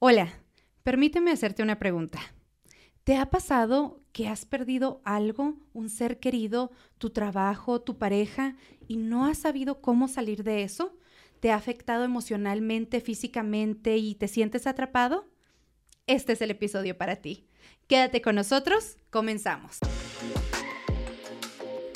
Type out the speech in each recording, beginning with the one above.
Hola, permíteme hacerte una pregunta. ¿Te ha pasado que has perdido algo, un ser querido, tu trabajo, tu pareja, y no has sabido cómo salir de eso? ¿Te ha afectado emocionalmente, físicamente y te sientes atrapado? Este es el episodio para ti. Quédate con nosotros, comenzamos.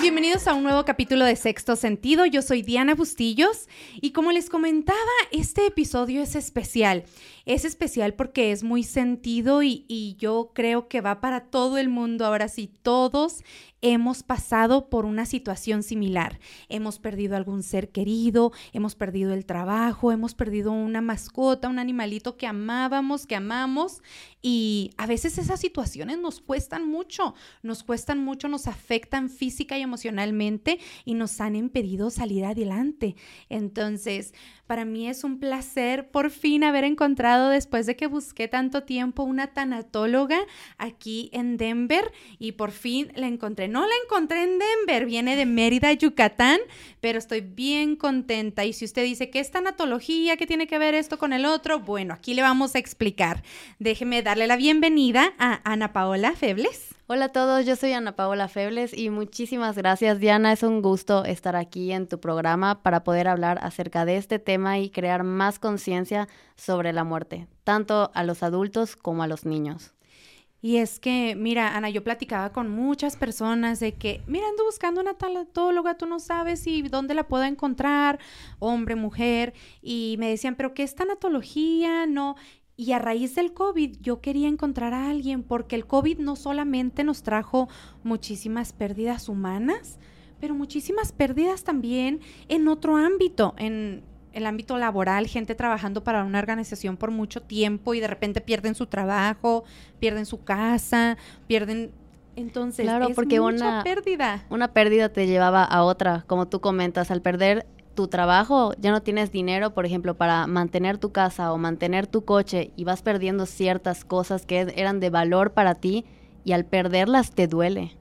Bienvenidos a un nuevo capítulo de Sexto Sentido. Yo soy Diana Bustillos y como les comentaba, este episodio es especial. Es especial porque es muy sentido y, yo creo que va para todo el mundo. Ahora sí, todos hemos pasado por una situación similar. Hemos perdido algún ser querido, hemos perdido el trabajo, hemos perdido una mascota, un animalito que amábamos, que amamos y a veces esas situaciones nos cuestan mucho, nos cuestan mucho, nos afectan física y emocionalmente y nos han impedido salir adelante. Entonces, para mí es un placer por fin haber encontrado, después de que busqué tanto tiempo, una tanatóloga aquí en Denver y por fin la encontré. No la encontré en Denver, viene de Mérida, Yucatán, pero estoy bien contenta. Y si usted dice, ¿qué es tanatología? ¿Qué tiene que ver esto con el otro? Bueno, aquí le vamos a explicar. Déjeme darle la bienvenida a Ana Paola Febles. Hola a todos, yo soy Ana Paola Febles y muchísimas gracias Diana, es un gusto estar aquí en tu programa para poder hablar acerca de este tema y crear más conciencia sobre la muerte, tanto a los adultos como a los niños. Y es que, mira, Ana, yo platicaba con muchas personas de que, mira, ando buscando una tanatóloga, tú no sabes si dónde la puedo encontrar, hombre, mujer, y me decían, pero ¿qué es tanatología? No, y a raíz del COVID yo quería encontrar a alguien porque el COVID no solamente nos trajo muchísimas pérdidas humanas, pero muchísimas pérdidas también en otro ámbito, en el ámbito laboral, gente trabajando para una organización por mucho tiempo y de repente pierden su trabajo, pierden su casa, pierden entonces, claro, porque una pérdida. Una pérdida te llevaba a otra, como tú comentas, al perder tu trabajo, ya no tienes dinero, por ejemplo, para mantener tu casa o mantener tu coche y vas perdiendo ciertas cosas que eran de valor para ti y al perderlas te duele.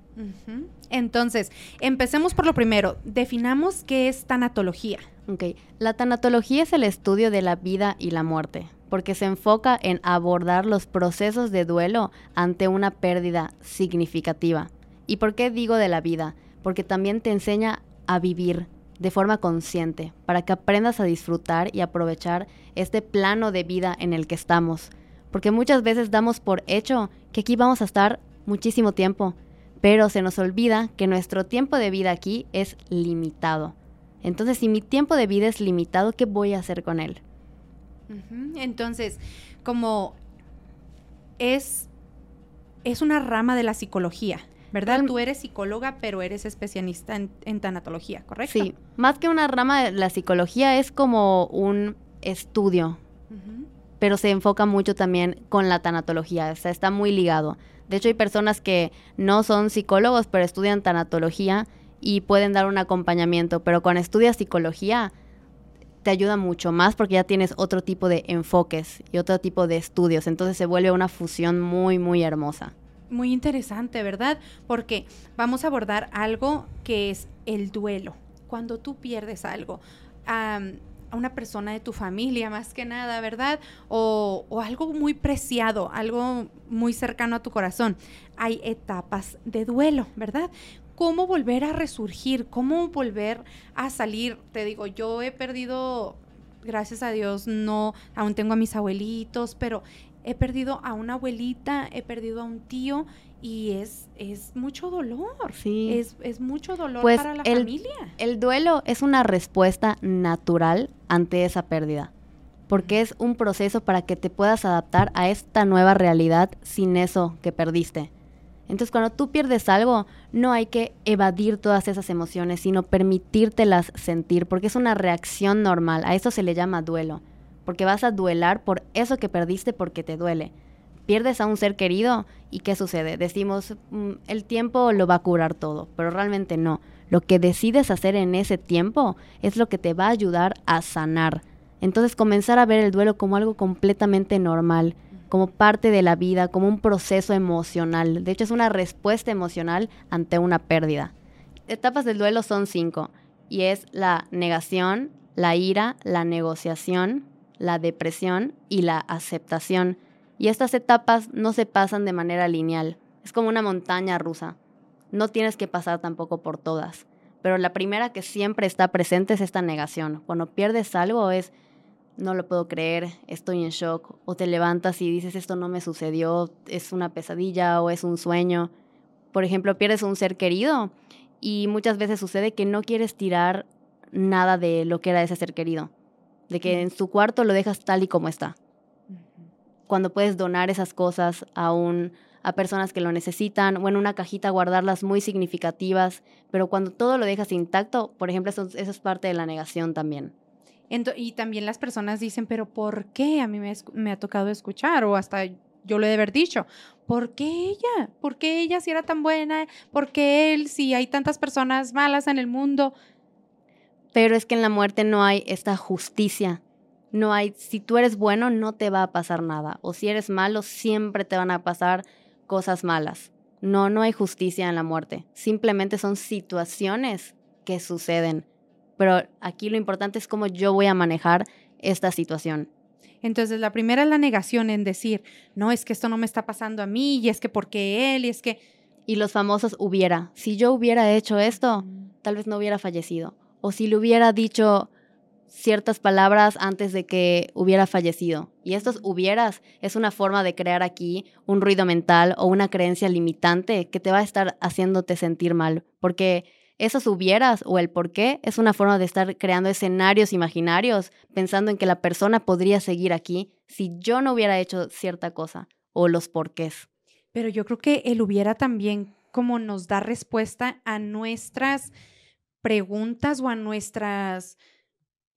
Entonces, empecemos por lo primero. Definamos qué es tanatología. Ok, la tanatología es el estudio de la vida y la muerte, porque se enfoca en abordar los procesos de duelo ante una pérdida significativa. ¿Y por qué digo de la vida? Porque también te enseña a vivir, de forma consciente, para que aprendas a disfrutar y aprovechar este plano de vida en el que estamos. Porque muchas veces damos por hecho que aquí vamos a estar muchísimo tiempo, pero se nos olvida que nuestro tiempo de vida aquí es limitado. Entonces, si mi tiempo de vida es limitado, ¿qué voy a hacer con él? Entonces, como es, es una rama de la psicología, ¿verdad? Tú eres psicóloga, pero eres especialista en, tanatología, ¿correcto? Sí, más que una rama de la psicología es como un estudio, pero se enfoca mucho también con la tanatología, o sea, está muy ligado. De hecho, hay personas que no son psicólogos, pero estudian tanatología y pueden dar un acompañamiento, pero cuando estudias psicología te ayuda mucho más porque ya tienes otro tipo de enfoques y otro tipo de estudios, entonces se vuelve una fusión muy, muy hermosa muy interesante, ¿verdad? Porque vamos a abordar algo que es el duelo. Cuando tú pierdes algo, a una persona de tu familia más que nada, ¿verdad? O, o, algo muy preciado, algo muy cercano a tu corazón. Hay etapas de duelo, ¿verdad? ¿Cómo volver a resurgir? ¿Cómo volver a salir? Te digo, yo he perdido, gracias a Dios, no, aún tengo a mis abuelitos, pero he perdido a una abuelita, he perdido a un tío y es, es mucho dolor. Sí. Es, es mucho dolor pues para la familia. El duelo es una respuesta natural ante esa pérdida, porque es un proceso para que te puedas adaptar a esta nueva realidad sin eso que perdiste. Entonces cuando tú pierdes algo, no hay que evadir todas esas emociones, sino permitírtelas sentir, porque es una reacción normal. A eso se le llama duelo porque vas a duelar por eso que perdiste porque te duele. Pierdes a un ser querido y ¿qué sucede? Decimos, mm, el tiempo lo va a curar todo, pero realmente no. Lo que decides hacer en ese tiempo es lo que te va a ayudar a sanar. Entonces comenzar a ver el duelo como algo completamente normal, como parte de la vida, como un proceso emocional. De hecho, es una respuesta emocional ante una pérdida. Etapas del duelo son cinco, y es la negación, la ira, la negociación, la depresión y la aceptación. Y estas etapas no se pasan de manera lineal, es como una montaña rusa. No tienes que pasar tampoco por todas, pero la primera que siempre está presente es esta negación. Cuando pierdes algo es, no lo puedo creer, estoy en shock, o te levantas y dices, esto no me sucedió, es una pesadilla o es un sueño. Por ejemplo, pierdes un ser querido y muchas veces sucede que no quieres tirar nada de lo que era ese ser querido, de que en su cuarto lo dejas tal y como está. Cuando puedes donar esas cosas a un a personas que lo necesitan o en una cajita guardarlas muy significativas, pero cuando todo lo dejas intacto, por ejemplo, eso, es parte de la negación también. y también las personas dicen, pero ¿por qué? A mí me, me, ha tocado escuchar o hasta yo lo he de haber dicho. ¿Por qué ella? ¿Por qué ella si era tan buena? ¿Por qué él si hay tantas personas malas en el mundo? Pero es que en la muerte no hay esta justicia. No hay, si tú eres bueno, no te va a pasar nada. O si eres malo, siempre te van a pasar cosas malas. No, no hay justicia en la muerte. Simplemente son situaciones que suceden. Pero aquí lo importante es cómo yo voy a manejar esta situación. Entonces, la primera es la negación en decir, no, es que esto no me está pasando a mí, y es que porque él, y es que... Y los famosos hubiera. Si yo hubiera hecho esto, tal vez no hubiera fallecido. O si le hubiera dicho, ciertas palabras antes de que hubiera fallecido. Y estos hubieras es una forma de crear aquí un ruido mental o una creencia limitante que te va a estar haciéndote sentir mal, porque esos hubieras o el por qué es una forma de estar creando escenarios imaginarios, pensando en que la persona podría seguir aquí si yo no hubiera hecho cierta cosa o los porqués. Pero yo creo que el hubiera también como nos da respuesta a nuestras preguntas o a nuestras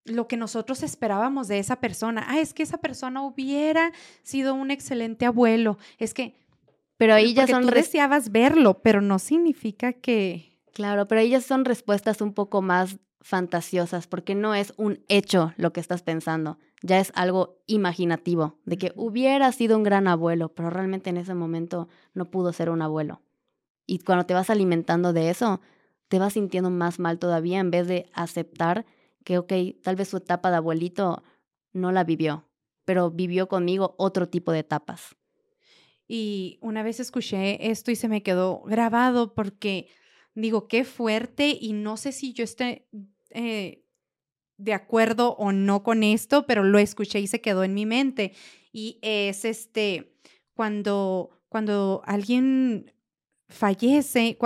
lo que nosotros esperábamos de esa persona. Ah, es que esa persona hubiera sido un excelente abuelo. Es que... Pero ahí ya son... Tú deseabas verlo, pero no significa que... Claro, pero ellas son respuestas un poco más fantasiosas, porque no es un hecho lo que estás pensando, ya es algo imaginativo, de que hubiera sido un gran abuelo, pero realmente en ese momento no pudo ser un abuelo. Y cuando te vas alimentando de eso, te vas sintiendo más mal todavía en vez de aceptar que, ok, tal vez su etapa de abuelito no la vivió, pero vivió conmigo otro tipo de etapas. Y una vez escuché esto y se me quedó grabado porque digo, qué fuerte y no sé si yo esté eh, de acuerdo o no con esto, pero lo escuché y se quedó en mi mente. Y es este, cuando, cuando alguien fallece,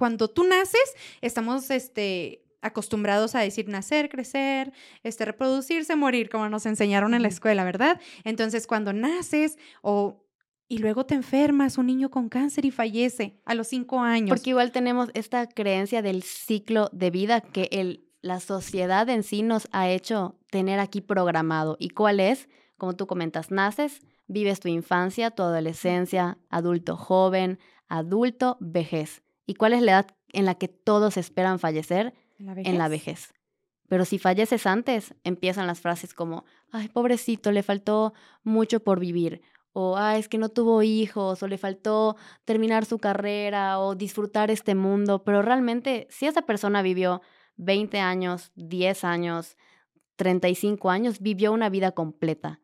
cuando tú naces, estamos este, acostumbrados a decir nacer, crecer, este, reproducirse, morir, como nos enseñaron en la escuela, ¿verdad? Entonces, cuando naces o y luego te enfermas, un niño con cáncer y fallece a los cinco años. Porque igual tenemos esta creencia del ciclo de vida que el, la sociedad en sí nos ha hecho tener aquí programado. ¿Y cuál es? Como tú comentas, naces, vives tu infancia, tu adolescencia, adulto joven, adulto, vejez. ¿Y cuál es la edad en la que todos esperan fallecer? en la vejez. Pero si falleces antes, empiezan las frases como, ay, pobrecito, le faltó mucho por vivir, o ay, es que no tuvo hijos, o le faltó terminar su carrera, o disfrutar este mundo, pero realmente si esa persona vivió 20 años, 10 años, 35 años, vivió una vida completa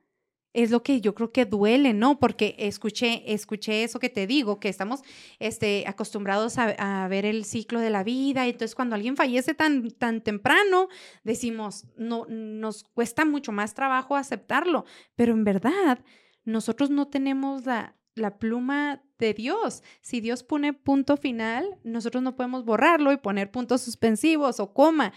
es lo que yo creo que duele, ¿no? Porque escuché, escuché eso que te digo, que estamos este, acostumbrados a, ver el ciclo de la vida, y entonces cuando alguien fallece tan, tan temprano, decimos, no, nos cuesta mucho más trabajo aceptarlo, pero en verdad nosotros no tenemos la, la pluma de Dios. Si Dios pone punto final, nosotros no podemos borrarlo y poner puntos suspensivos o coma.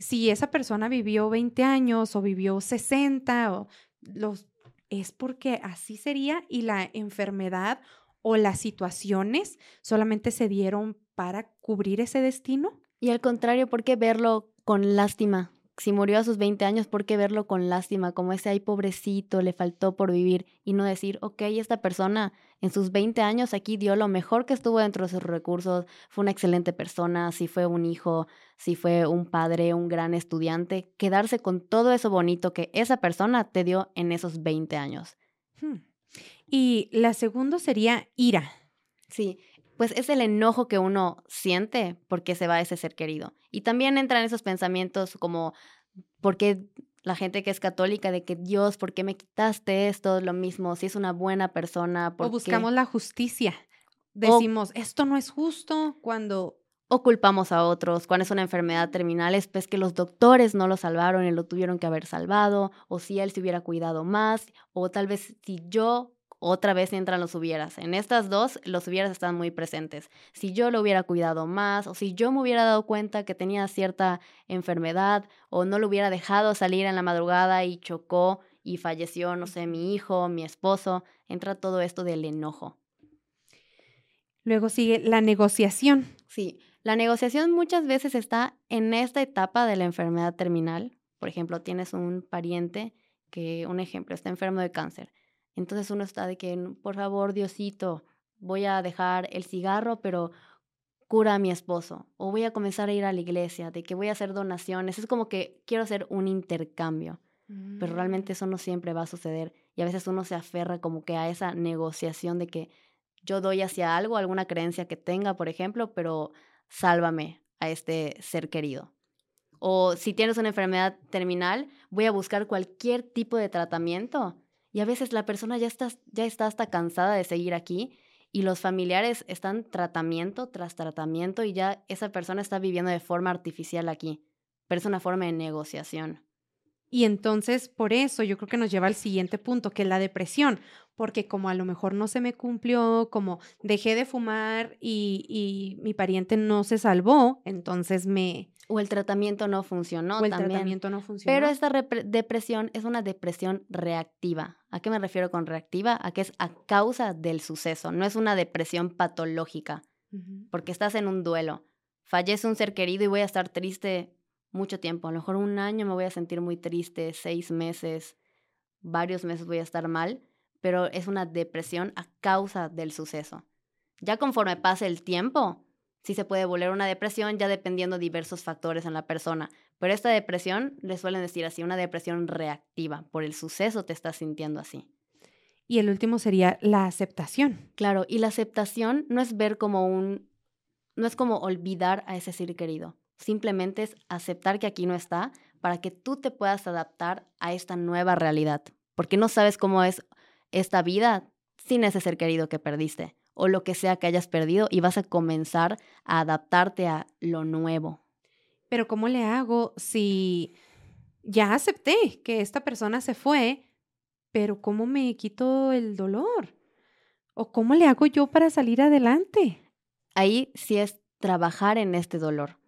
Si esa persona vivió 20 años o vivió 60 o los es porque así sería y la enfermedad o las situaciones solamente se dieron para cubrir ese destino. Y al contrario, ¿por qué verlo con lástima? Si murió a sus 20 años, ¿por qué verlo con lástima? Como ese ahí pobrecito, le faltó por vivir y no decir, ok, esta persona en sus 20 años aquí dio lo mejor que estuvo dentro de sus recursos, fue una excelente persona, si fue un hijo, si fue un padre, un gran estudiante, quedarse con todo eso bonito que esa persona te dio en esos 20 años. Hmm. Y la segunda sería ira. Sí, pues es el enojo que uno siente porque se va ese ser querido. Y también entran esos pensamientos como, ¿por qué la gente que es católica de que Dios, ¿por qué me quitaste esto? Lo mismo, si es una buena persona. ¿por o qué? buscamos la justicia. Decimos, esto no es justo cuando... O culpamos a otros. Cuando es una enfermedad terminal es pues que los doctores no lo salvaron y lo tuvieron que haber salvado. O si él se hubiera cuidado más. O tal vez si yo otra vez entran los hubieras. En estas dos, los hubieras están muy presentes. Si yo lo hubiera cuidado más, o si yo me hubiera dado cuenta que tenía cierta enfermedad, o no lo hubiera dejado salir en la madrugada y chocó y falleció, no sé, mi hijo, mi esposo, entra todo esto del enojo. Luego sigue la negociación. Sí, la negociación muchas veces está en esta etapa de la enfermedad terminal. Por ejemplo, tienes un pariente que, un ejemplo, está enfermo de cáncer. Entonces uno está de que, por favor, Diosito, voy a dejar el cigarro, pero cura a mi esposo. O voy a comenzar a ir a la iglesia, de que voy a hacer donaciones. Es como que quiero hacer un intercambio. Pero realmente mm. eso no siempre va a suceder. Y a veces uno se aferra como que a esa negociación de que yo doy hacia algo, alguna creencia que tenga, por ejemplo, pero sálvame a este ser querido. O si tienes una enfermedad terminal, voy a buscar cualquier tipo de tratamiento. Y a veces la persona ya está, ya está hasta cansada de seguir aquí y los familiares están tratamiento tras tratamiento y ya esa persona está viviendo de forma artificial aquí. Pero es una forma de negociación. Y entonces, por eso yo creo que nos lleva al siguiente punto, que es la depresión, porque como a lo mejor no se me cumplió, como dejé de fumar y, y mi pariente no se salvó, entonces me... O el tratamiento no funcionó. O el también. tratamiento no funcionó. Pero esta depresión es una depresión reactiva. ¿A qué me refiero con reactiva? A que es a causa del suceso, no es una depresión patológica, porque estás en un duelo. Fallece un ser querido y voy a estar triste mucho tiempo. A lo mejor un año me voy a sentir muy triste, seis meses, varios meses voy a estar mal, pero es una depresión a causa del suceso. Ya conforme pase el tiempo, sí se puede volver una depresión, ya dependiendo de diversos factores en la persona. Pero esta depresión, le suelen decir así, una depresión reactiva. Por el suceso te estás sintiendo así. Y el último sería la aceptación. Claro, y la aceptación no es ver como un, no es como olvidar a ese ser querido. Simplemente es aceptar que aquí no está para que tú te puedas adaptar a esta nueva realidad. Porque no sabes cómo es esta vida sin ese ser querido que perdiste o lo que sea que hayas perdido y vas a comenzar a adaptarte a lo nuevo. Pero ¿cómo le hago si ya acepté que esta persona se fue, pero cómo me quito el dolor? ¿O cómo le hago yo para salir adelante? Ahí sí es trabajar en este dolor.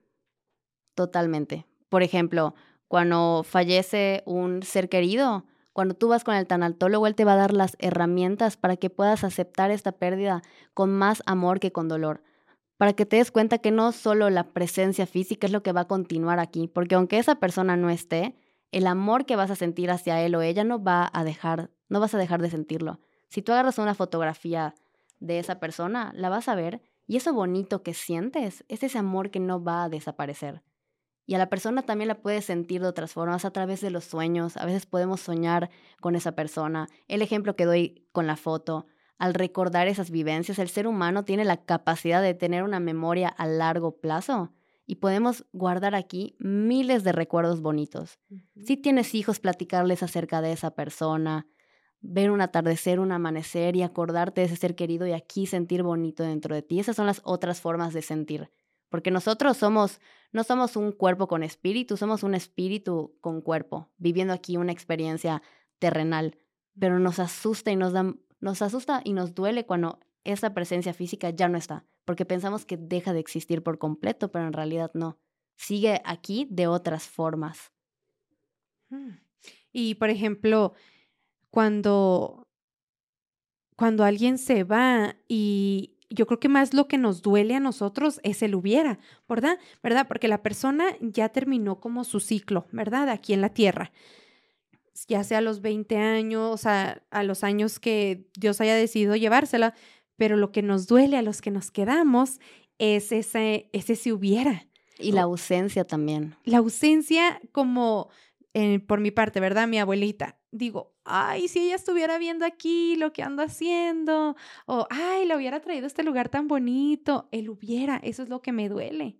Totalmente. Por ejemplo, cuando fallece un ser querido, cuando tú vas con el tanatólogo, él te va a dar las herramientas para que puedas aceptar esta pérdida con más amor que con dolor. Para que te des cuenta que no solo la presencia física es lo que va a continuar aquí, porque aunque esa persona no esté, el amor que vas a sentir hacia él o ella no va a dejar, no vas a dejar de sentirlo. Si tú agarras una fotografía de esa persona, la vas a ver y eso bonito que sientes es ese amor que no va a desaparecer. Y a la persona también la puedes sentir de otras formas a través de los sueños. A veces podemos soñar con esa persona. El ejemplo que doy con la foto, al recordar esas vivencias, el ser humano tiene la capacidad de tener una memoria a largo plazo y podemos guardar aquí miles de recuerdos bonitos. Si tienes hijos, platicarles acerca de esa persona, ver un atardecer, un amanecer y acordarte de ese ser querido y aquí sentir bonito dentro de ti. Esas son las otras formas de sentir. Porque nosotros somos, no somos un cuerpo con espíritu, somos un espíritu con cuerpo, viviendo aquí una experiencia terrenal. Pero nos asusta y nos da, nos asusta y nos duele cuando esa presencia física ya no está, porque pensamos que deja de existir por completo, pero en realidad no. Sigue aquí de otras formas. Mm. Y por ejemplo, cuando cuando alguien se va y, yo creo que más lo que nos duele a nosotros es el hubiera, ¿verdad? ¿Verdad? Porque la persona ya terminó como su ciclo, ¿verdad? Aquí en la tierra. Ya sea a los 20 años, sea, a los años que Dios haya decidido llevársela, pero lo que nos duele a los que nos quedamos es ese, ese si hubiera. Y la ausencia también. La ausencia como, por mi parte, ¿verdad? Mi abuelita. Digo, ay, si ella estuviera viendo aquí lo que ando haciendo, o ay, la hubiera traído a este lugar tan bonito, él hubiera, eso es lo que me duele,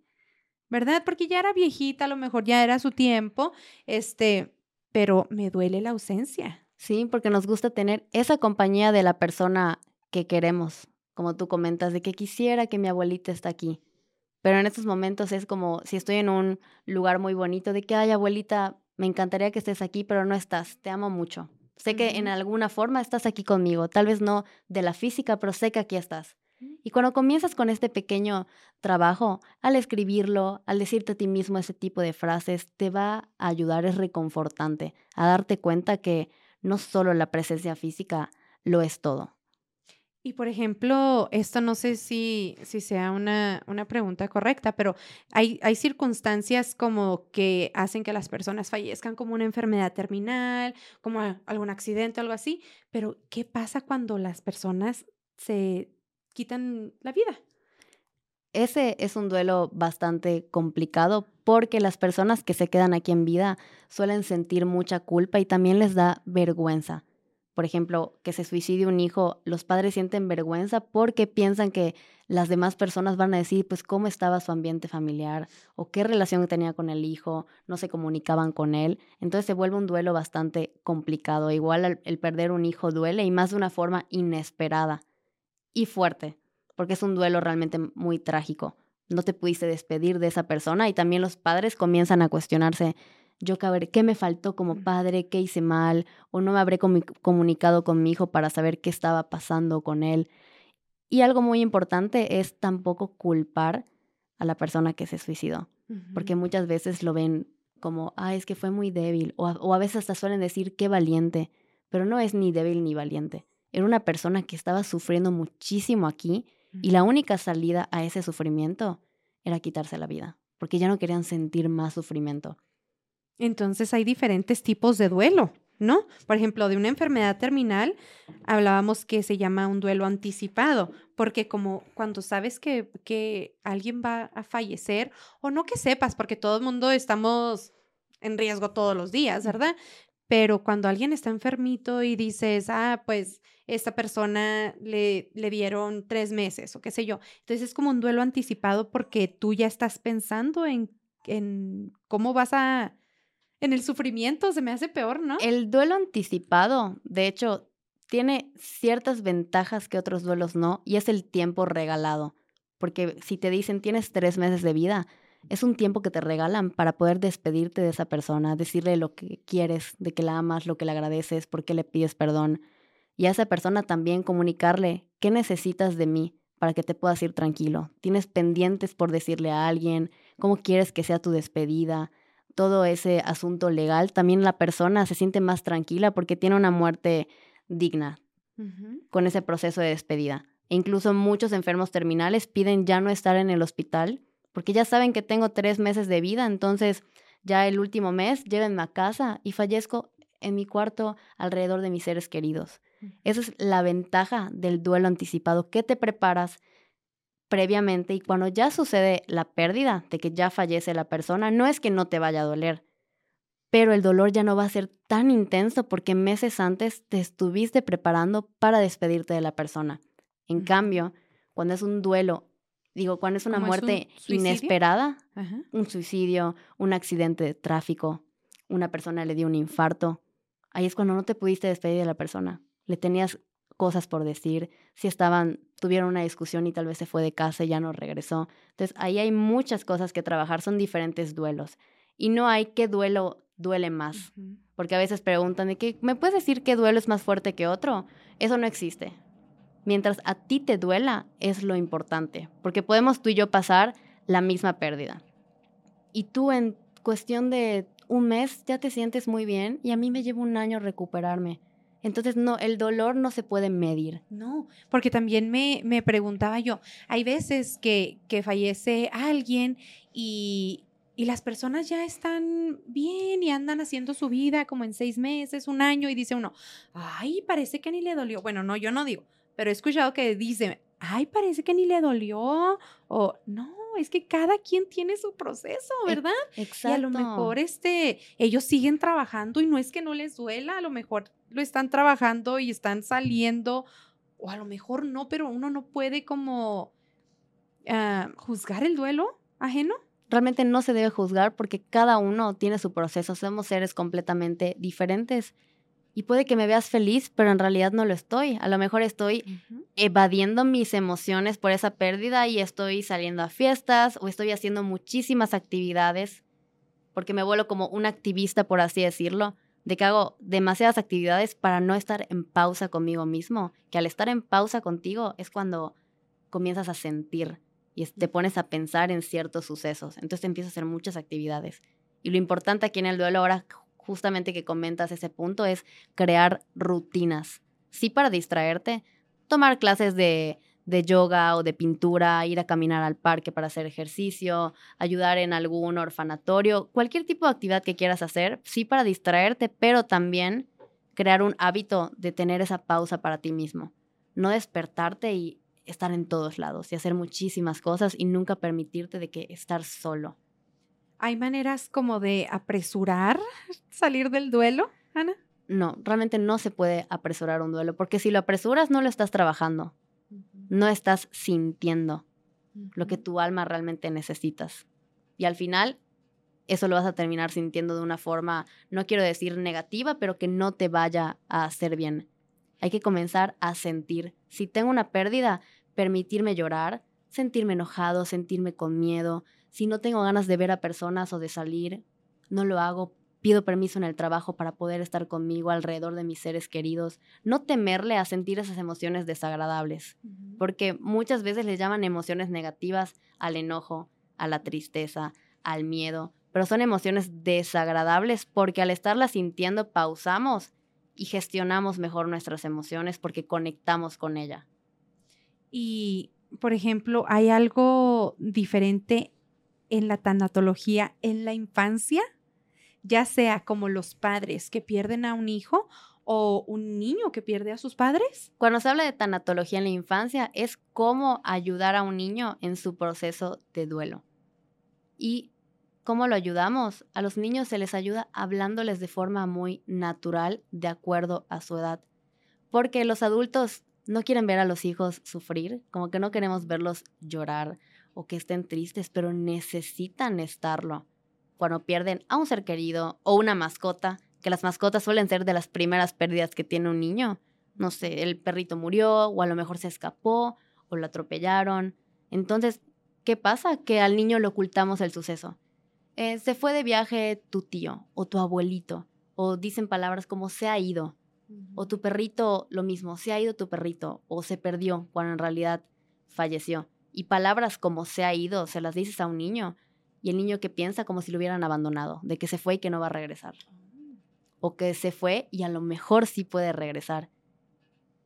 ¿verdad? Porque ya era viejita, a lo mejor ya era su tiempo, este, pero me duele la ausencia. Sí, porque nos gusta tener esa compañía de la persona que queremos, como tú comentas, de que quisiera que mi abuelita esté aquí. Pero en estos momentos es como si estoy en un lugar muy bonito, de que, ay, abuelita, me encantaría que estés aquí, pero no estás, te amo mucho. Sé que en alguna forma estás aquí conmigo, tal vez no de la física, pero sé que aquí estás. Y cuando comienzas con este pequeño trabajo, al escribirlo, al decirte a ti mismo ese tipo de frases, te va a ayudar, es reconfortante, a darte cuenta que no solo la presencia física lo es todo. Y por ejemplo, esto no sé si, si sea una, una pregunta correcta, pero hay, hay circunstancias como que hacen que las personas fallezcan como una enfermedad terminal, como algún accidente, algo así, pero ¿qué pasa cuando las personas se quitan la vida? Ese es un duelo bastante complicado porque las personas que se quedan aquí en vida suelen sentir mucha culpa y también les da vergüenza por ejemplo, que se suicide un hijo, los padres sienten vergüenza porque piensan que las demás personas van a decir, pues, cómo estaba su ambiente familiar o qué relación tenía con el hijo, no se comunicaban con él. Entonces se vuelve un duelo bastante complicado. Igual el, perder un hijo duele y más de una forma inesperada y fuerte, porque es un duelo realmente muy trágico. No te pudiste despedir de esa persona y también los padres comienzan a cuestionarse, yo qué me faltó como padre, qué hice mal, o no me habré comunicado con mi hijo para saber qué estaba pasando con él. Y algo muy importante es tampoco culpar a la persona que se suicidó, porque muchas veces lo ven como, ah, es que fue muy débil, o a, veces hasta suelen decir, qué valiente, pero no es ni débil ni valiente. Era una persona que estaba sufriendo muchísimo aquí y la única salida a ese sufrimiento era quitarse la vida, porque ya no querían sentir más sufrimiento. Entonces hay diferentes tipos de duelo, ¿no? Por ejemplo, de una enfermedad terminal hablábamos que se llama un duelo anticipado, porque como cuando sabes que, que alguien va a fallecer, o no que sepas, porque todo el mundo estamos en riesgo todos los días, ¿verdad? Pero cuando alguien está enfermito y dices, ah, pues esta persona le, le dieron tres meses o qué sé yo, entonces es como un duelo anticipado porque tú ya estás pensando en, en cómo vas a en el sufrimiento, se me hace peor, ¿no? El duelo anticipado, de hecho, tiene ciertas ventajas que otros duelos no, y es el tiempo regalado. Porque si te dicen tienes tres meses de vida, es un tiempo que te regalan para poder despedirte de esa persona, decirle lo que quieres, de que la amas, lo que le agradeces, por qué le pides perdón. Y a esa persona también comunicarle qué necesitas de mí para que te puedas ir tranquilo. Tienes pendientes por decirle a alguien, cómo quieres que sea tu despedida, todo ese asunto legal, también la persona se siente más tranquila porque tiene una muerte digna con ese proceso de despedida. E incluso muchos enfermos terminales piden ya no estar en el hospital porque ya saben que tengo tres meses de vida, entonces ya el último mes llévenme a casa y fallezco en mi cuarto alrededor de mis seres queridos. Esa es la ventaja del duelo anticipado, que te preparas, previamente y cuando ya sucede la pérdida de que ya fallece la persona, no es que no te vaya a doler, pero el dolor ya no va a ser tan intenso porque meses antes te estuviste preparando para despedirte de la persona. En cambio, cuando es un duelo, digo, cuando es una muerte inesperada, un suicidio, un accidente de tráfico, una persona le dio un infarto, ahí es cuando no te pudiste despedir de la persona. Le tenías cosas por decir, si estaban, tuvieron una discusión y tal vez se fue de casa y ya no regresó. Entonces ahí hay muchas cosas que trabajar, son diferentes duelos. Y no hay qué duelo duele más, porque a veces preguntan de que, ¿me puedes decir qué duelo es más fuerte que otro? Eso no existe. Mientras a ti te duela es lo importante, porque podemos tú y yo pasar la misma pérdida. Y tú en cuestión de un mes ya te sientes muy bien y a mí me lleva un año recuperarme. Entonces, no, el dolor no se puede medir. No, porque también me, me preguntaba yo, hay veces que, que fallece alguien y, y las personas ya están bien y andan haciendo su vida como en seis meses, un año, y dice uno, ay, parece que ni le dolió. Bueno, no, yo no digo, pero he escuchado que dice, ay, parece que ni le dolió, o no, es que cada quien tiene su proceso, ¿verdad? Exacto. Y a lo mejor este, ellos siguen trabajando y no es que no les duela, a lo mejor lo están trabajando y están saliendo, o a lo mejor no, pero uno no puede como ah, juzgar el duelo ajeno. realmente no se debe juzgar porque cada uno tiene su proceso, somos seres completamente diferentes. Y puede que me veas feliz, pero en realidad no lo estoy. A lo mejor estoy evadiendo mis emociones por esa pérdida y estoy saliendo a fiestas o estoy haciendo muchísimas actividades porque me vuelo como un activista, por así decirlo, de que hago demasiadas actividades para no estar en pausa conmigo mismo, que al estar en pausa contigo es cuando comienzas a sentir y te pones a pensar en ciertos sucesos. Entonces te empiezas a hacer muchas actividades. Y lo importante aquí en el duelo, ahora justamente que comentas ese punto, es crear rutinas. Sí para distraerte, tomar clases de, de yoga o de pintura, ir a caminar al parque para hacer ejercicio, ayudar en algún orfanatorio, cualquier tipo de actividad que quieras hacer, sí para distraerte, pero también crear un hábito de tener esa pausa para ti mismo. No despertarte y estar en todos lados y hacer muchísimas cosas y nunca permitirte de que estar solo. ¿Hay maneras como de apresurar salir del duelo, Ana? No, realmente no se puede apresurar un duelo, porque si lo apresuras no lo estás trabajando no estás sintiendo lo que tu alma realmente necesitas. Y al final, eso lo vas a terminar sintiendo de una forma, no quiero decir negativa, pero que no te vaya a hacer bien. Hay que comenzar a sentir. Si tengo una pérdida, permitirme llorar, sentirme enojado, sentirme con miedo. Si no tengo ganas de ver a personas o de salir, no lo hago pido permiso en el trabajo para poder estar conmigo alrededor de mis seres queridos, no temerle a sentir esas emociones desagradables, porque muchas veces le llaman emociones negativas al enojo, a la tristeza, al miedo, pero son emociones desagradables porque al estarlas sintiendo pausamos y gestionamos mejor nuestras emociones porque conectamos con ella. Y, por ejemplo, ¿hay algo diferente en la tanatología en la infancia? Ya sea como los padres que pierden a un hijo o un niño que pierde a sus padres? Cuando se habla de tanatología en la infancia es cómo ayudar a un niño en su proceso de duelo. ¿Y cómo lo ayudamos? A los niños se les ayuda hablándoles de forma muy natural de acuerdo a su edad. Porque los adultos no quieren ver a los hijos sufrir, como que no queremos verlos llorar o que estén tristes, pero necesitan estarlo cuando pierden a un ser querido o una mascota, que las mascotas suelen ser de las primeras pérdidas que tiene un niño. No sé, el perrito murió o a lo mejor se escapó o lo atropellaron. Entonces, ¿qué pasa? Que al niño le ocultamos el suceso. Eh, se fue de viaje tu tío o tu abuelito o dicen palabras como se ha ido o tu perrito lo mismo, se ha ido tu perrito o se perdió cuando en realidad falleció. Y palabras como se ha ido se las dices a un niño y el niño que piensa como si lo hubieran abandonado, de que se fue y que no va a regresar. O que se fue y a lo mejor sí puede regresar.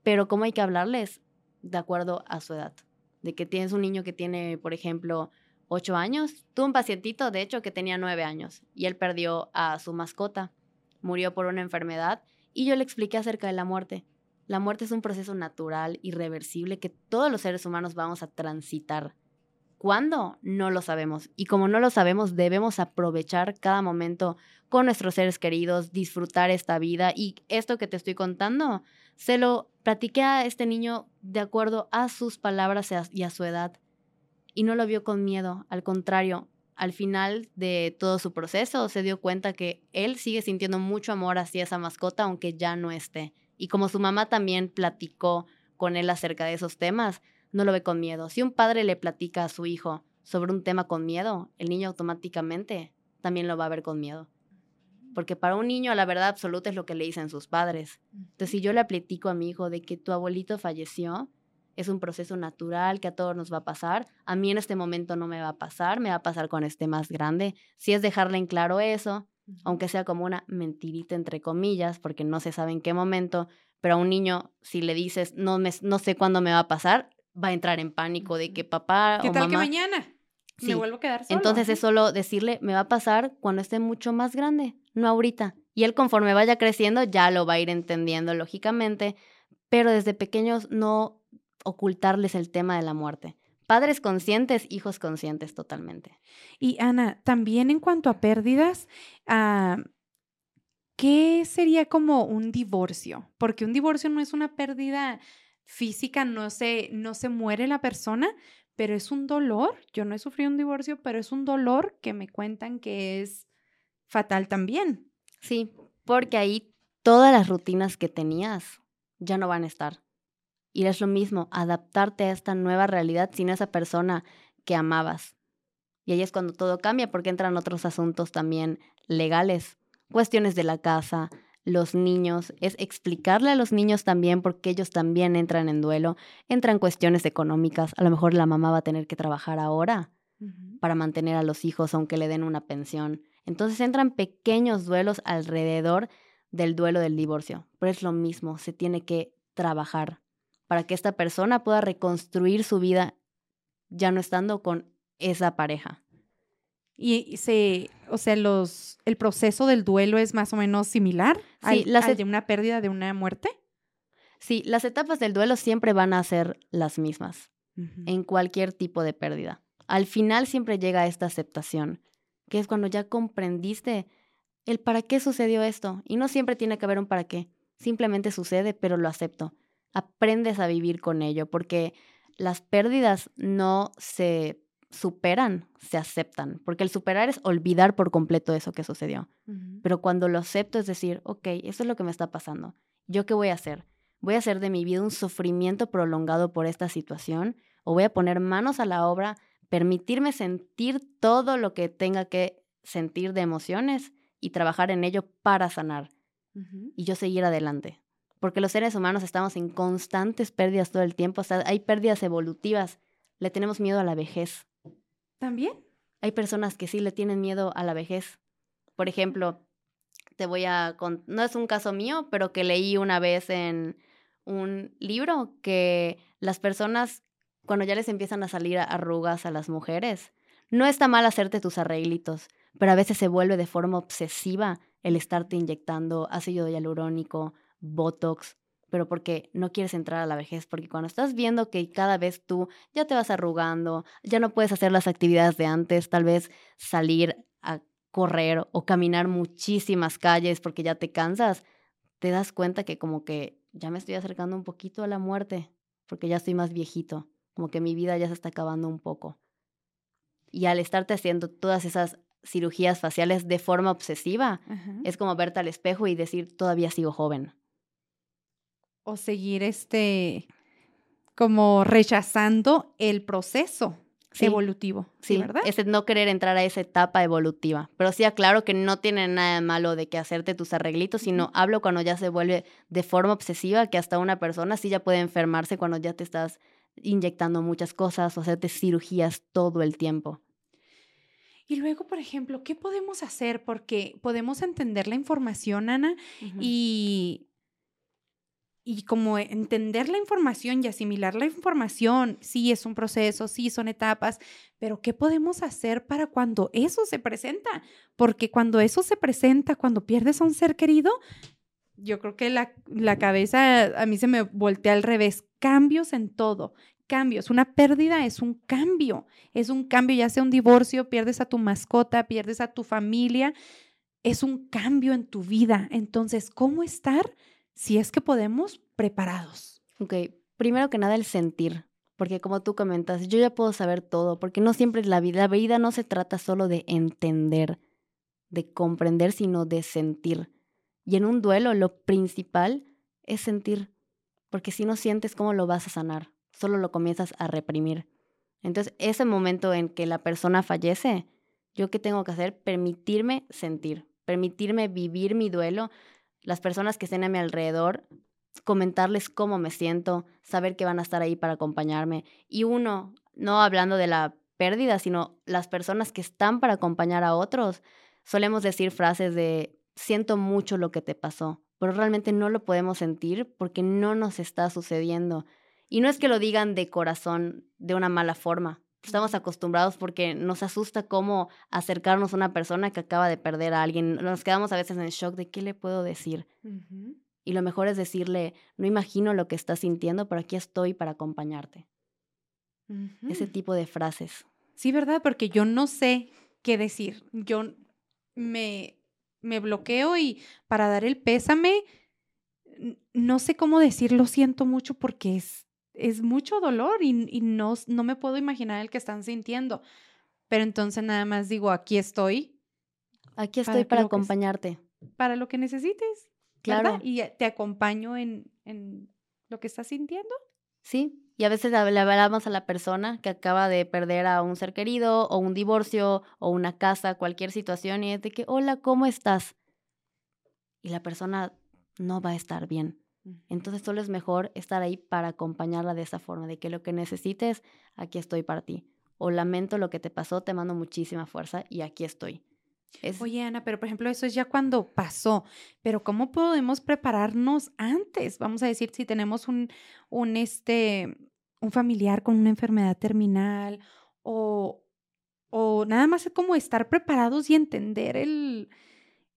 Pero ¿cómo hay que hablarles? De acuerdo a su edad. De que tienes un niño que tiene, por ejemplo, ocho años. Tuve un pacientito, de hecho, que tenía nueve años y él perdió a su mascota. Murió por una enfermedad y yo le expliqué acerca de la muerte. La muerte es un proceso natural, irreversible, que todos los seres humanos vamos a transitar ¿Cuándo? No lo sabemos. Y como no lo sabemos, debemos aprovechar cada momento con nuestros seres queridos, disfrutar esta vida. Y esto que te estoy contando, se lo platiqué a este niño de acuerdo a sus palabras y a su edad. Y no lo vio con miedo, al contrario, al final de todo su proceso se dio cuenta que él sigue sintiendo mucho amor hacia esa mascota aunque ya no esté. Y como su mamá también platicó con él acerca de esos temas, no lo ve con miedo. Si un padre le platica a su hijo sobre un tema con miedo, el niño automáticamente también lo va a ver con miedo. Porque para un niño la verdad absoluta es lo que le dicen sus padres. Entonces, si yo le platico a mi hijo de que tu abuelito falleció, es un proceso natural que a todos nos va a pasar. A mí en este momento no me va a pasar, me va a pasar con este más grande. Si es dejarle en claro eso, aunque sea como una mentirita entre comillas, porque no se sabe en qué momento, pero a un niño si le dices no, me, no sé cuándo me va a pasar, va a entrar en pánico de que papá ¿Qué tal que mañana? Me vuelvo a quedar solo. Entonces es solo decirle, me va a pasar cuando esté mucho más grande, no ahorita. Y él conforme vaya creciendo ya lo va a ir entendiendo lógicamente, pero desde pequeños no ocultarles el tema de la muerte. Padres conscientes, hijos conscientes totalmente. Y Ana, también en cuanto a pérdidas, ¿qué sería como un divorcio? Porque un divorcio no es una pérdida física no se, no se muere la persona, pero es un dolor. Yo no he sufrido un divorcio, pero es un dolor que me cuentan que es fatal también. Sí, porque ahí todas las rutinas que tenías ya no van a estar. Y es lo mismo, adaptarte a esta nueva realidad sin esa persona que amabas. Y ahí es cuando todo cambia porque entran otros asuntos también legales, cuestiones de la casa, los niños, es explicarle a los niños también porque ellos también entran en duelo, entran cuestiones económicas, a lo mejor la mamá va a tener que trabajar ahora para mantener a los hijos aunque le den una pensión. Entonces entran pequeños duelos alrededor del duelo del divorcio, pero es lo mismo, se tiene que trabajar para que esta persona pueda reconstruir su vida ya no estando con esa pareja. Y se, o sea, los, el proceso del duelo es más o menos similar sí, al, de una pérdida, de una muerte. Sí, las etapas del duelo siempre van a ser las mismas en cualquier tipo de pérdida. Al final siempre llega esta aceptación, que es cuando ya comprendiste el para qué sucedió esto. Y no siempre tiene que haber un para qué, simplemente sucede, pero lo acepto. Aprendes a vivir con ello, porque las pérdidas no se superan, se aceptan, porque el superar es olvidar por completo eso que sucedió. Pero cuando lo acepto es decir, ok, eso es lo que me está pasando. ¿Yo qué voy a hacer? ¿Voy a hacer de mi vida un sufrimiento prolongado por esta situación? ¿O voy a poner manos a la obra, permitirme sentir todo lo que tenga que sentir de emociones y trabajar en ello para sanar? Y yo seguir adelante. Porque los seres humanos estamos en constantes pérdidas todo el tiempo, o sea, hay pérdidas evolutivas. Le tenemos miedo a la vejez ¿También? Hay personas que sí le tienen miedo a la vejez. Por ejemplo, te voy a... No es un caso mío, pero que leí una vez en un libro que las personas, cuando ya les empiezan a salir arrugas a las mujeres, no está mal hacerte tus arreglitos, pero a veces se vuelve de forma obsesiva el estarte inyectando ácido hialurónico, botox, pero porque no quieres entrar a la vejez, porque cuando estás viendo que cada vez tú ya te vas arrugando, ya no puedes hacer las actividades de antes, tal vez salir a correr o caminar muchísimas calles porque ya te cansas, te das cuenta que como que ya me estoy acercando un poquito a la muerte, porque ya estoy más viejito, como que mi vida ya se está acabando un poco. Y al estarte haciendo todas esas cirugías faciales de forma obsesiva, es como verte al espejo y decir, todavía sigo joven o seguir este como rechazando el proceso evolutivo, sí, ¿verdad? Es no querer entrar a esa etapa evolutiva. Pero sí aclaro que no tiene nada malo de que hacerte tus arreglitos, sino hablo cuando ya se vuelve de forma obsesiva, que hasta una persona sí ya puede enfermarse cuando ya te estás inyectando muchas cosas o hacerte cirugías todo el tiempo. Y luego, por ejemplo, ¿qué podemos hacer? Porque podemos entender la información, Ana, y y como entender la información y asimilar la información, sí es un proceso, sí son etapas, pero ¿qué podemos hacer para cuando eso se presenta? Porque cuando eso se presenta, cuando pierdes a un ser querido, yo creo que la, la cabeza a mí se me voltea al revés, cambios en todo, cambios. Una pérdida es un cambio, es un cambio, ya sea un divorcio, pierdes a tu mascota, pierdes a tu familia, es un cambio en tu vida. Entonces, ¿cómo estar? Si es que podemos, preparados. Ok, primero que nada el sentir, porque como tú comentas, yo ya puedo saber todo, porque no siempre la vida, la vida no se trata solo de entender, de comprender, sino de sentir. Y en un duelo lo principal es sentir, porque si no sientes, ¿cómo lo vas a sanar? Solo lo comienzas a reprimir. Entonces, ese momento en que la persona fallece, ¿yo qué tengo que hacer? Permitirme sentir, permitirme vivir mi duelo, las personas que estén a mi alrededor, comentarles cómo me siento, saber que van a estar ahí para acompañarme. Y uno, no hablando de la pérdida, sino las personas que están para acompañar a otros, solemos decir frases de siento mucho lo que te pasó, pero realmente no lo podemos sentir porque no nos está sucediendo. Y no es que lo digan de corazón, de una mala forma, estamos acostumbrados porque nos asusta cómo acercarnos a una persona que acaba de perder a alguien. Nos quedamos a veces en shock de qué le puedo decir. Y lo mejor es decirle, no imagino lo que estás sintiendo, pero aquí estoy para acompañarte. Ese tipo de frases. Sí, ¿verdad? Porque yo no sé qué decir. Yo me, me bloqueo y para dar el pésame, no sé cómo decir lo siento mucho porque es es mucho dolor y, y no, no me puedo imaginar el que están sintiendo. Pero entonces nada más digo, aquí estoy. Aquí estoy para, acompañarte. para lo que necesites. Claro. Y te acompaño en, en lo que estás sintiendo. Sí, y a veces le hablamos a la persona que acaba de perder a un ser querido o un divorcio o una casa, cualquier situación, y es de que, hola, ¿cómo estás? Y la persona no va a estar bien. Entonces solo es mejor estar ahí para acompañarla de esa forma, de que lo que necesites, aquí estoy para ti. O lamento lo que te pasó, te mando muchísima fuerza y aquí estoy. Oye, Ana, pero por ejemplo, eso es ya cuando pasó. Pero ¿cómo podemos prepararnos antes? Vamos a decir, si tenemos un, un, este, un familiar con una enfermedad terminal o, o nada más es como estar preparados y entender el,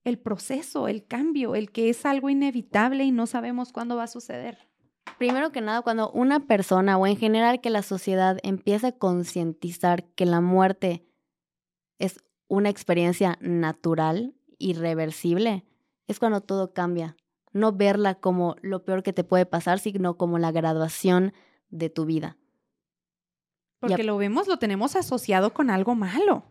el proceso, el cambio, el que es algo inevitable y no sabemos cuándo va a suceder. Primero que nada, cuando una persona o en general que la sociedad empieza a concientizar que la muerte es una experiencia natural, irreversible, es cuando todo cambia. No verla como lo peor que te puede pasar, sino como la graduación de tu vida. Porque lo vemos, lo tenemos asociado con algo malo.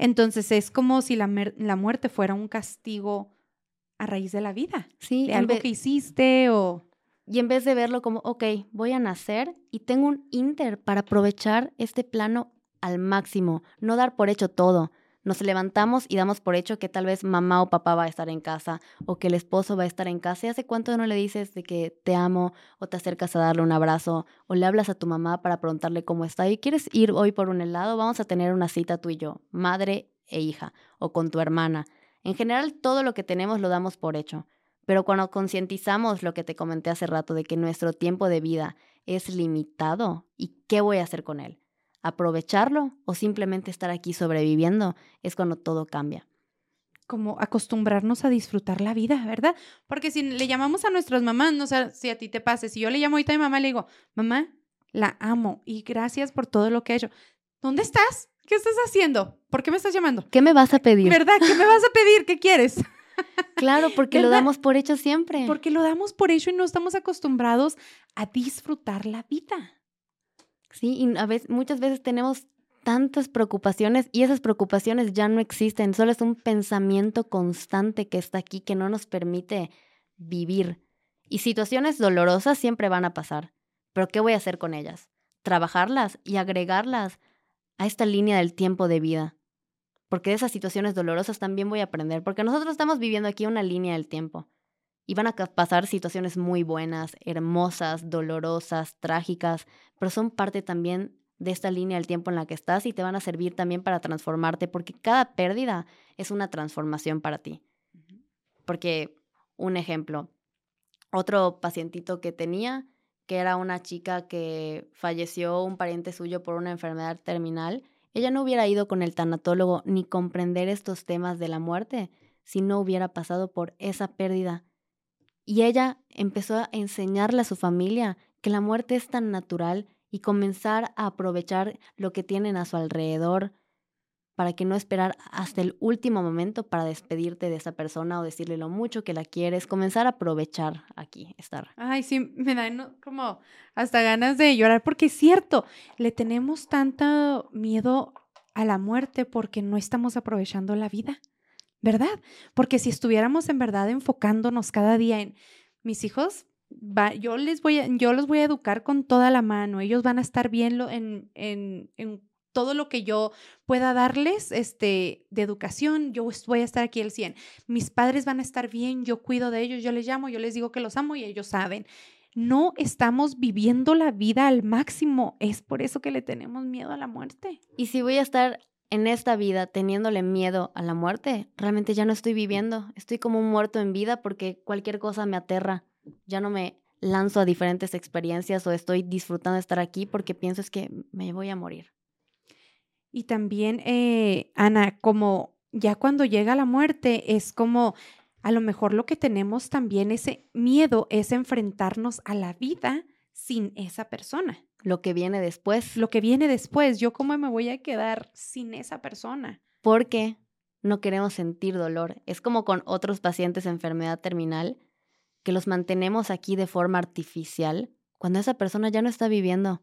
Entonces es como si la, la muerte fuera un castigo a raíz de la vida. Sí. De algo que hiciste o... Y en vez de verlo como, ok, voy a nacer y tengo un inter para aprovechar este plano al máximo, no dar por hecho todo, nos levantamos y damos por hecho que tal vez mamá o papá va a estar en casa o que el esposo va a estar en casa. ¿Y hace cuánto no le dices de que te amo o te acercas a darle un abrazo o le hablas a tu mamá para preguntarle cómo está? ¿Y quieres ir hoy por un helado? Vamos a tener una cita tú y yo, madre e hija, o con tu hermana. En general, todo lo que tenemos lo damos por hecho. Pero cuando concientizamos lo que te comenté hace rato de que nuestro tiempo de vida es limitado, ¿y qué voy a hacer con él? Aprovecharlo o simplemente estar aquí sobreviviendo, es cuando todo cambia. Como acostumbrarnos a disfrutar la vida, ¿verdad? Porque si le llamamos a nuestras mamás, no sé si a ti te pase, si yo le llamo ahorita a mi mamá, le digo, mamá, la amo y gracias por todo lo que ha hecho. ¿Dónde estás? ¿Qué estás haciendo? ¿Por qué me estás llamando? ¿Qué me vas a pedir? ¿Verdad? ¿Qué me vas a pedir? ¿Qué quieres? Claro, porque lo damos por hecho siempre. Porque lo damos por hecho y no estamos acostumbrados a disfrutar la vida. Sí, y a veces, muchas veces tenemos tantas preocupaciones y esas preocupaciones ya no existen, solo es un pensamiento constante que está aquí que no nos permite vivir. Y situaciones dolorosas siempre van a pasar, pero ¿qué voy a hacer con ellas? Trabajarlas y agregarlas a esta línea del tiempo de vida. Porque de esas situaciones dolorosas también voy a aprender, porque nosotros estamos viviendo aquí una línea del tiempo. Y van a pasar situaciones muy buenas, hermosas, dolorosas, trágicas, pero son parte también de esta línea del tiempo en la que estás y te van a servir también para transformarte, porque cada pérdida es una transformación para ti. Porque, un ejemplo, otro pacientito que tenía, que era una chica que falleció un pariente suyo por una enfermedad terminal, ella no hubiera ido con el tanatólogo ni comprender estos temas de la muerte si no hubiera pasado por esa pérdida y ella empezó a enseñarle a su familia que la muerte es tan natural y comenzar a aprovechar lo que tienen a su alrededor para que no esperar hasta el último momento para despedirte de esa persona o decirle lo mucho que la quieres, comenzar a aprovechar aquí, estar. Ay, sí, me dan como hasta ganas de llorar porque es cierto, le tenemos tanto miedo a la muerte porque no estamos aprovechando la vida. ¿Verdad? Porque si estuviéramos en verdad enfocándonos cada día en mis hijos, yo les voy a, yo los voy a educar con toda la mano, ellos van a estar bien en, en, en todo lo que yo pueda darles este, de educación, yo voy a estar aquí el 100. Mis padres van a estar bien, yo cuido de ellos, yo les llamo, yo les digo que los amo y ellos saben. No estamos viviendo la vida al máximo, es por eso que le tenemos miedo a la muerte. Y si voy a estar en esta vida teniéndole miedo a la muerte, realmente ya no estoy viviendo. Estoy como un muerto en vida porque cualquier cosa me aterra. Ya no me lanzo a diferentes experiencias o estoy disfrutando de estar aquí porque pienso es que me voy a morir. Y también, eh, Ana, como ya cuando llega la muerte, es como a lo mejor lo que tenemos también ese miedo es enfrentarnos a la vida sin esa persona. Lo que viene después. Lo que viene después. Yo cómo me voy a quedar sin esa persona. Porque no queremos sentir dolor. Es como con otros pacientes de enfermedad terminal, que los mantenemos aquí de forma artificial, cuando esa persona ya no está viviendo.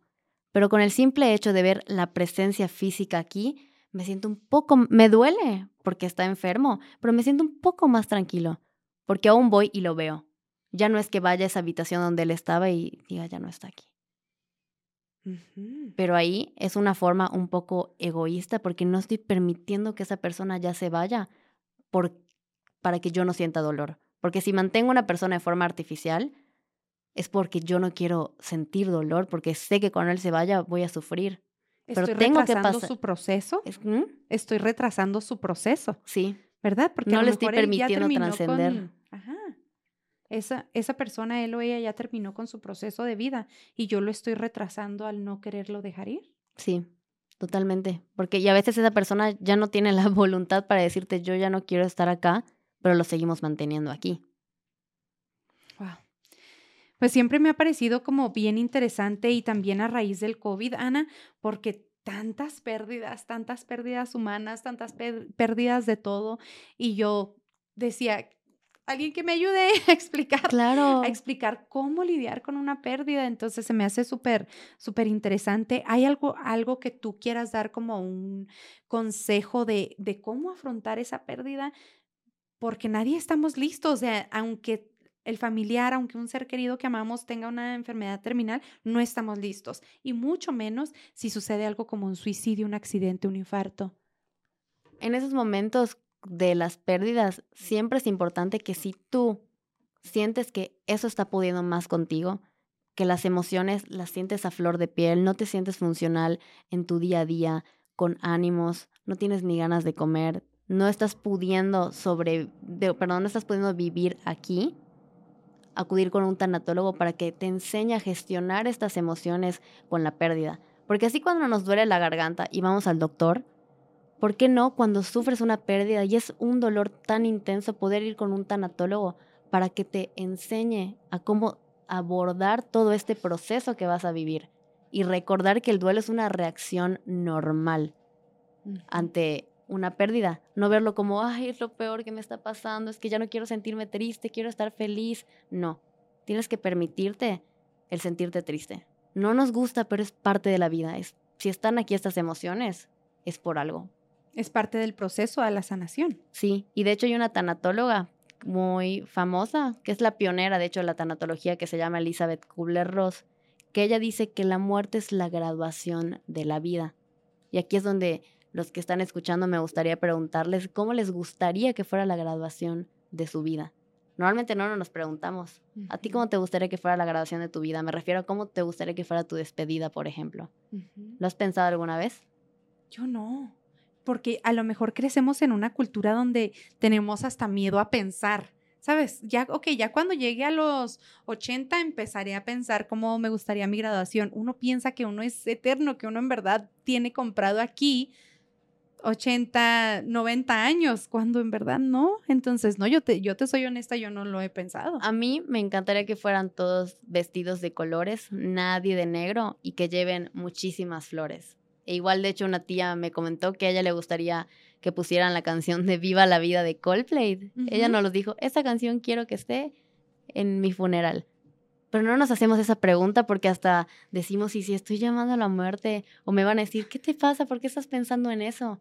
Pero con el simple hecho de ver la presencia física aquí, me siento un poco, me duele porque está enfermo, pero me siento un poco más tranquilo, porque aún voy y lo veo. Ya no es que vaya a esa habitación donde él estaba y diga, ya no está aquí. Pero ahí es una forma un poco egoísta porque no estoy permitiendo que esa persona ya se vaya por, para que yo no sienta dolor. Porque si mantengo a una persona de forma artificial, es porque yo no quiero sentir dolor, porque sé que cuando él se vaya voy a sufrir. Estoy Pero tengo retrasando su proceso. ¿Mm? Estoy retrasando su proceso. Sí. ¿Verdad? Porque no le estoy permitiendo trascender. Ajá. Esa, esa persona, él o ella, ya terminó con su proceso de vida y yo lo estoy retrasando al no quererlo dejar ir. Sí, totalmente. Porque y a veces esa persona ya no tiene la voluntad para decirte, yo ya no quiero estar acá, pero lo seguimos manteniendo aquí. Wow. Pues siempre me ha parecido como bien interesante y también a raíz del COVID, Ana, porque tantas pérdidas, tantas pérdidas humanas, tantas pérdidas de todo. Y yo decía, alguien que me ayude a explicar, claro. a explicar cómo lidiar con una pérdida. Entonces se me hace súper, súper interesante. ¿Hay algo, algo que tú quieras dar como un consejo de, de cómo afrontar esa pérdida? Porque nadie estamos listos, o sea, aunque el familiar, aunque un ser querido que amamos tenga una enfermedad terminal, no estamos listos. Y mucho menos si sucede algo como un suicidio, un accidente, un infarto. En esos momentos de las pérdidas, siempre es importante que si tú sientes que eso está pudiendo más contigo, que las emociones las sientes a flor de piel, no te sientes funcional en tu día a día, con ánimos, no tienes ni ganas de comer, no estás pudiendo sobre, perdón, no estás pudiendo vivir aquí, acudir con un tanatólogo para que te enseñe a gestionar estas emociones con la pérdida. Porque así cuando nos duele la garganta y vamos al doctor, ¿por qué no cuando sufres una pérdida y es un dolor tan intenso poder ir con un tanatólogo para que te enseñe a cómo abordar todo este proceso que vas a vivir? Y recordar que el duelo es una reacción normal ante una pérdida. No verlo como, ay, es lo peor que me está pasando, es que ya no quiero sentirme triste, quiero estar feliz. No, tienes que permitirte el sentirte triste. No nos gusta, pero es parte de la vida. Es, si están aquí estas emociones, es por algo. Es parte del proceso a la sanación. Sí, y de hecho hay una tanatóloga muy famosa, que es la pionera, de hecho, de la tanatología, que se llama Elizabeth Kubler-Ross, que ella dice que la muerte es la graduación de la vida. Y aquí es donde los que están escuchando, me gustaría preguntarles cómo les gustaría que fuera la graduación de su vida. Normalmente no nos preguntamos. ¿A ti cómo te gustaría que fuera la graduación de tu vida? Me refiero a cómo te gustaría que fuera tu despedida, por ejemplo. ¿Lo has pensado alguna vez? Yo no, porque a lo mejor crecemos en una cultura donde tenemos hasta miedo a pensar. ¿Sabes? Ya, ok, ya cuando llegue a los 80 empezaré a pensar cómo me gustaría mi graduación. Uno piensa que uno es eterno, que uno en verdad tiene comprado aquí 80, 90 años, cuando en verdad no. Entonces, no, yo te, yo te soy honesta, yo no lo he pensado. A mí me encantaría que fueran todos vestidos de colores, nadie de negro y que lleven muchísimas flores. E igual, de hecho, una tía me comentó que a ella le gustaría que pusieran la canción de Viva la Vida de Coldplay. Ella nos lo dijo, esa canción quiero que esté en mi funeral. Pero no nos hacemos esa pregunta porque hasta decimos, y si estoy llamando a la muerte, o me van a decir, ¿qué te pasa? ¿Por qué estás pensando en eso?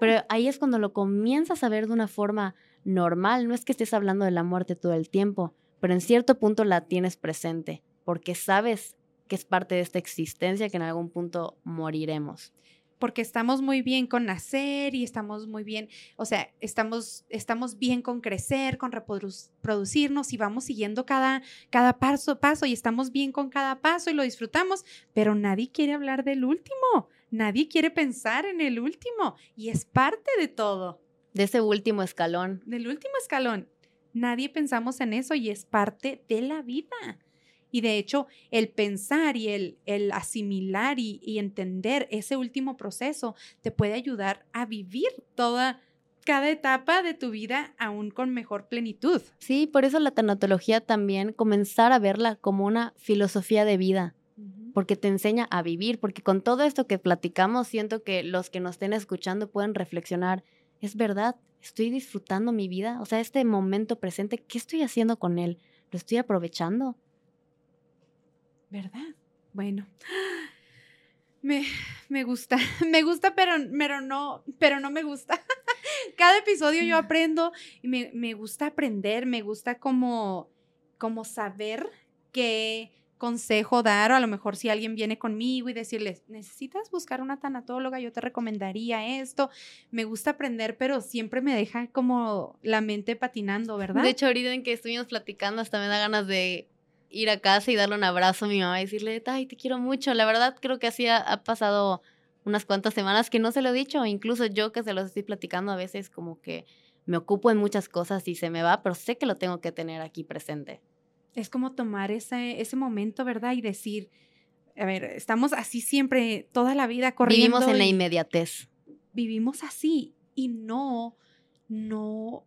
Pero ahí es cuando lo comienzas a ver de una forma normal. No es que estés hablando de la muerte todo el tiempo, pero en cierto punto la tienes presente, porque sabes que es parte de esta existencia que en algún punto moriremos porque estamos muy bien con nacer y estamos muy bien, o sea, estamos, estamos bien con crecer, con reproducirnos y vamos siguiendo cada, cada paso, paso y estamos bien con cada paso y lo disfrutamos, pero nadie quiere hablar del último, nadie quiere pensar en el último y es parte de todo. De ese último escalón. Del último escalón. Nadie pensamos en eso y es parte de la vida. Y de hecho, el pensar y el, el asimilar y, y, entender ese último proceso te puede ayudar a vivir toda, cada etapa de tu vida aún con mejor plenitud. Sí, por eso la tanatología también, comenzar a verla como una filosofía de vida, porque te enseña a vivir, porque con todo esto que platicamos, siento que los que nos estén escuchando pueden reflexionar, es verdad, estoy disfrutando mi vida, o sea, este momento presente, ¿qué estoy haciendo con él? ¿Lo estoy aprovechando? ¿Verdad? Bueno. Me, me gusta, me gusta, pero, pero, no, pero no me gusta. Cada episodio yo aprendo y me, me gusta aprender, me gusta como, como saber qué consejo dar, o a lo mejor si alguien viene conmigo y decirles, necesitas buscar una tanatóloga, yo te recomendaría esto. Me gusta aprender, pero siempre me deja como la mente patinando, ¿verdad? De hecho, ahorita en que estuvimos platicando, hasta me da ganas de ir a casa y darle un abrazo a mi mamá y decirle, ay, te quiero mucho. La verdad, creo que así ha, pasado unas cuantas semanas que no se lo he dicho. Incluso yo que se los estoy platicando a veces como que me ocupo en muchas cosas y se me va, pero sé que lo tengo que tener aquí presente. Es como tomar ese, ese momento, ¿verdad? Y decir, a ver, estamos así siempre, toda la vida corriendo. Vivimos en la inmediatez. Vivimos así y no, no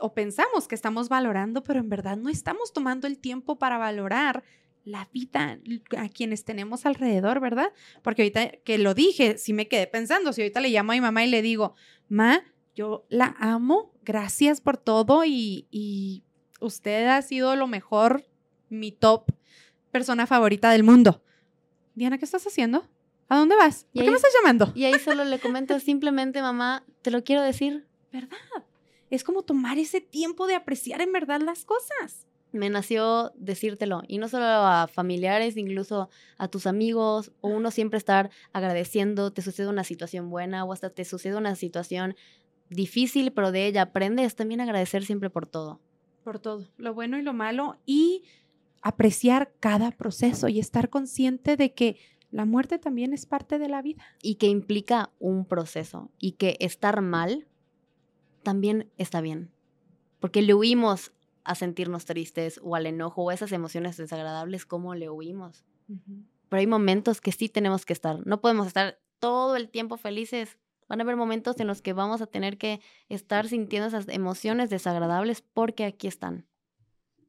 o pensamos que estamos valorando, pero en verdad no estamos tomando el tiempo para valorar la vida a quienes tenemos alrededor, ¿verdad? Porque ahorita que lo dije, sí me quedé pensando, si ahorita le llamo a mi mamá y le digo, ma, yo la amo, gracias por todo y, y usted ha sido lo mejor, mi top persona favorita del mundo. Diana, ¿qué estás haciendo? ¿A dónde vas? ¿Por qué me estás llamando? Y ahí solo le comento simplemente, mamá, te lo quiero decir. ¿Verdad? Es como tomar ese tiempo de apreciar en verdad las cosas. Me nació decírtelo, y no solo a familiares, incluso a tus amigos, o uno siempre estar agradeciendo, te sucede una situación buena o hasta te sucede una situación difícil, pero de ella aprendes también agradecer siempre por todo. Por todo, lo bueno y lo malo, y apreciar cada proceso y estar consciente de que la muerte también es parte de la vida. Y que implica un proceso, y que estar mal también está bien. Porque le huimos a sentirnos tristes o al enojo o esas emociones desagradables, como le huimos. Pero hay momentos que sí tenemos que estar. No podemos estar todo el tiempo felices. Van a haber momentos en los que vamos a tener que estar sintiendo esas emociones desagradables porque aquí están.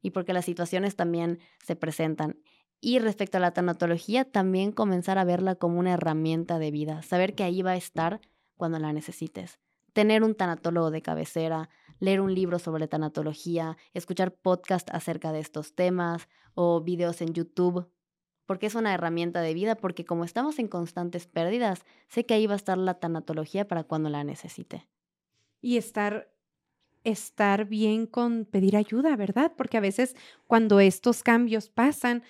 Y porque las situaciones también se presentan. Y respecto a la tanatología, también comenzar a verla como una herramienta de vida. Saber que ahí va a estar cuando la necesites tener un tanatólogo de cabecera, leer un libro sobre tanatología, escuchar podcast acerca de estos temas o videos en YouTube, porque es una herramienta de vida, porque como estamos en constantes pérdidas, sé que ahí va a estar la tanatología para cuando la necesite. Y estar estar bien con pedir ayuda, ¿verdad? Porque a veces cuando estos cambios pasan,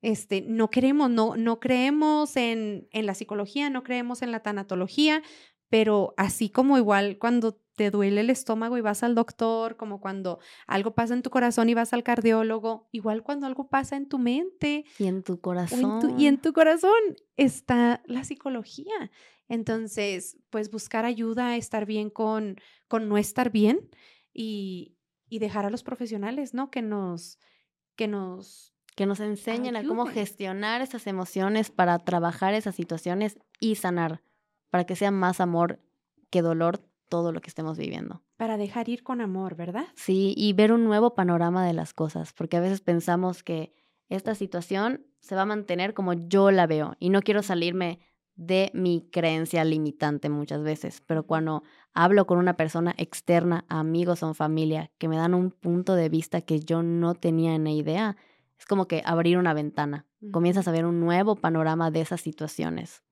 este, no queremos, no, no creemos en, en la psicología, no creemos en la tanatología, pero así como igual cuando te duele el estómago y vas al doctor, como cuando algo pasa en tu corazón y vas al cardiólogo, igual cuando algo pasa en tu mente. Y en tu corazón. y en tu corazón está la psicología. Entonces, pues buscar ayuda, estar bien con, con no estar bien y, y dejar a los profesionales, ¿no? Que nos, que nos que nos enseñen a cómo gestionar esas emociones para trabajar esas situaciones y sanar para que sea más amor que dolor todo lo que estemos viviendo. Para dejar ir con amor, ¿verdad? Sí, y ver un nuevo panorama de las cosas, porque a veces pensamos que esta situación se va a mantener como yo la veo y no quiero salirme de mi creencia limitante muchas veces, pero cuando hablo con una persona externa, amigos o familia, que me dan un punto de vista que yo no tenía ni idea, es como que abrir una ventana. Comienzas a ver un nuevo panorama de esas situaciones.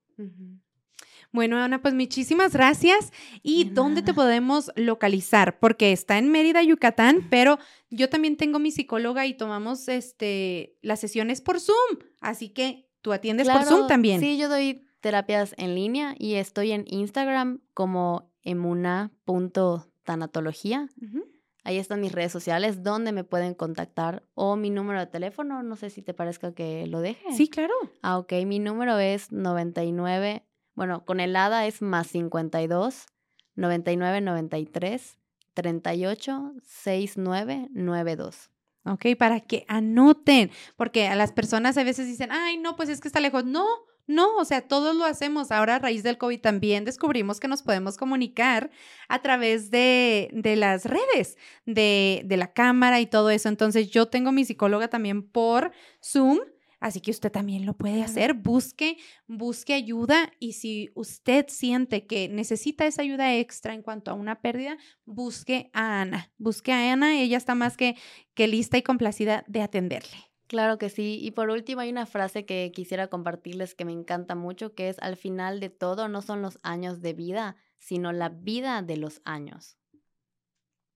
Bueno, Ana, pues muchísimas gracias. ¿Y dónde te podemos localizar? Porque está en Mérida, Yucatán, pero yo también tengo mi psicóloga y tomamos este, las sesiones por Zoom. Así que tú atiendes por Zoom también. Sí, yo doy terapias en línea y estoy en Instagram como emuna.tanatología. Ahí están mis redes sociales donde me pueden contactar o mi número de teléfono, no sé si te parezca que lo deje. Sí, claro. Ah, ok, mi número es 99 bueno, con el ADA es más 52 99 93 38 69 92. Ok, para que anoten, porque a las personas a veces dicen, ay, no, pues es que está lejos. No, no, o sea, todos lo hacemos. Ahora a raíz del COVID también descubrimos que nos podemos comunicar a través de, de las redes, de, de la cámara y todo eso. Entonces yo tengo mi psicóloga también por Zoom Así que usted también lo puede hacer. Busque, busque ayuda y si usted siente que necesita esa ayuda extra en cuanto a una pérdida, busque a Ana. Busque a Ana. Ella está más que, que lista y complacida de atenderle. Claro que sí. Y por último, hay una frase que quisiera compartirles que me encanta mucho, que es al final de todo no son los años de vida, sino la vida de los años.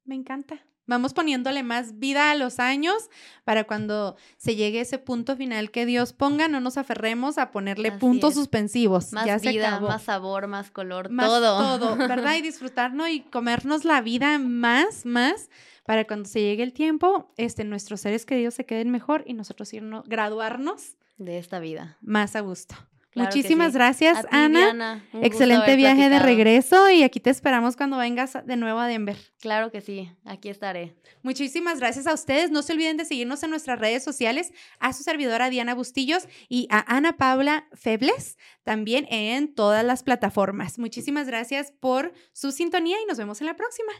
Me encanta. Vamos poniéndole más vida a los años para cuando se llegue ese punto final que Dios ponga, no nos aferremos a ponerle puntos suspensivos. Más vida, más sabor, más color, más todo. Todo, ¿verdad? Y disfrutarnos y comernos la vida más, más, para cuando se llegue el tiempo, este, nuestros seres queridos se queden mejor y nosotros irnos, graduarnos de esta vida. Más a gusto. Muchísimas gracias, Ana. Excelente viaje de regreso y aquí te esperamos cuando vengas de nuevo a Denver. Claro que sí, aquí estaré. Muchísimas gracias a ustedes. No se olviden de seguirnos en nuestras redes sociales, a su servidora Diana Bustillos y a Ana Paula Febles, también en todas las plataformas. Muchísimas gracias por su sintonía y nos vemos en la próxima.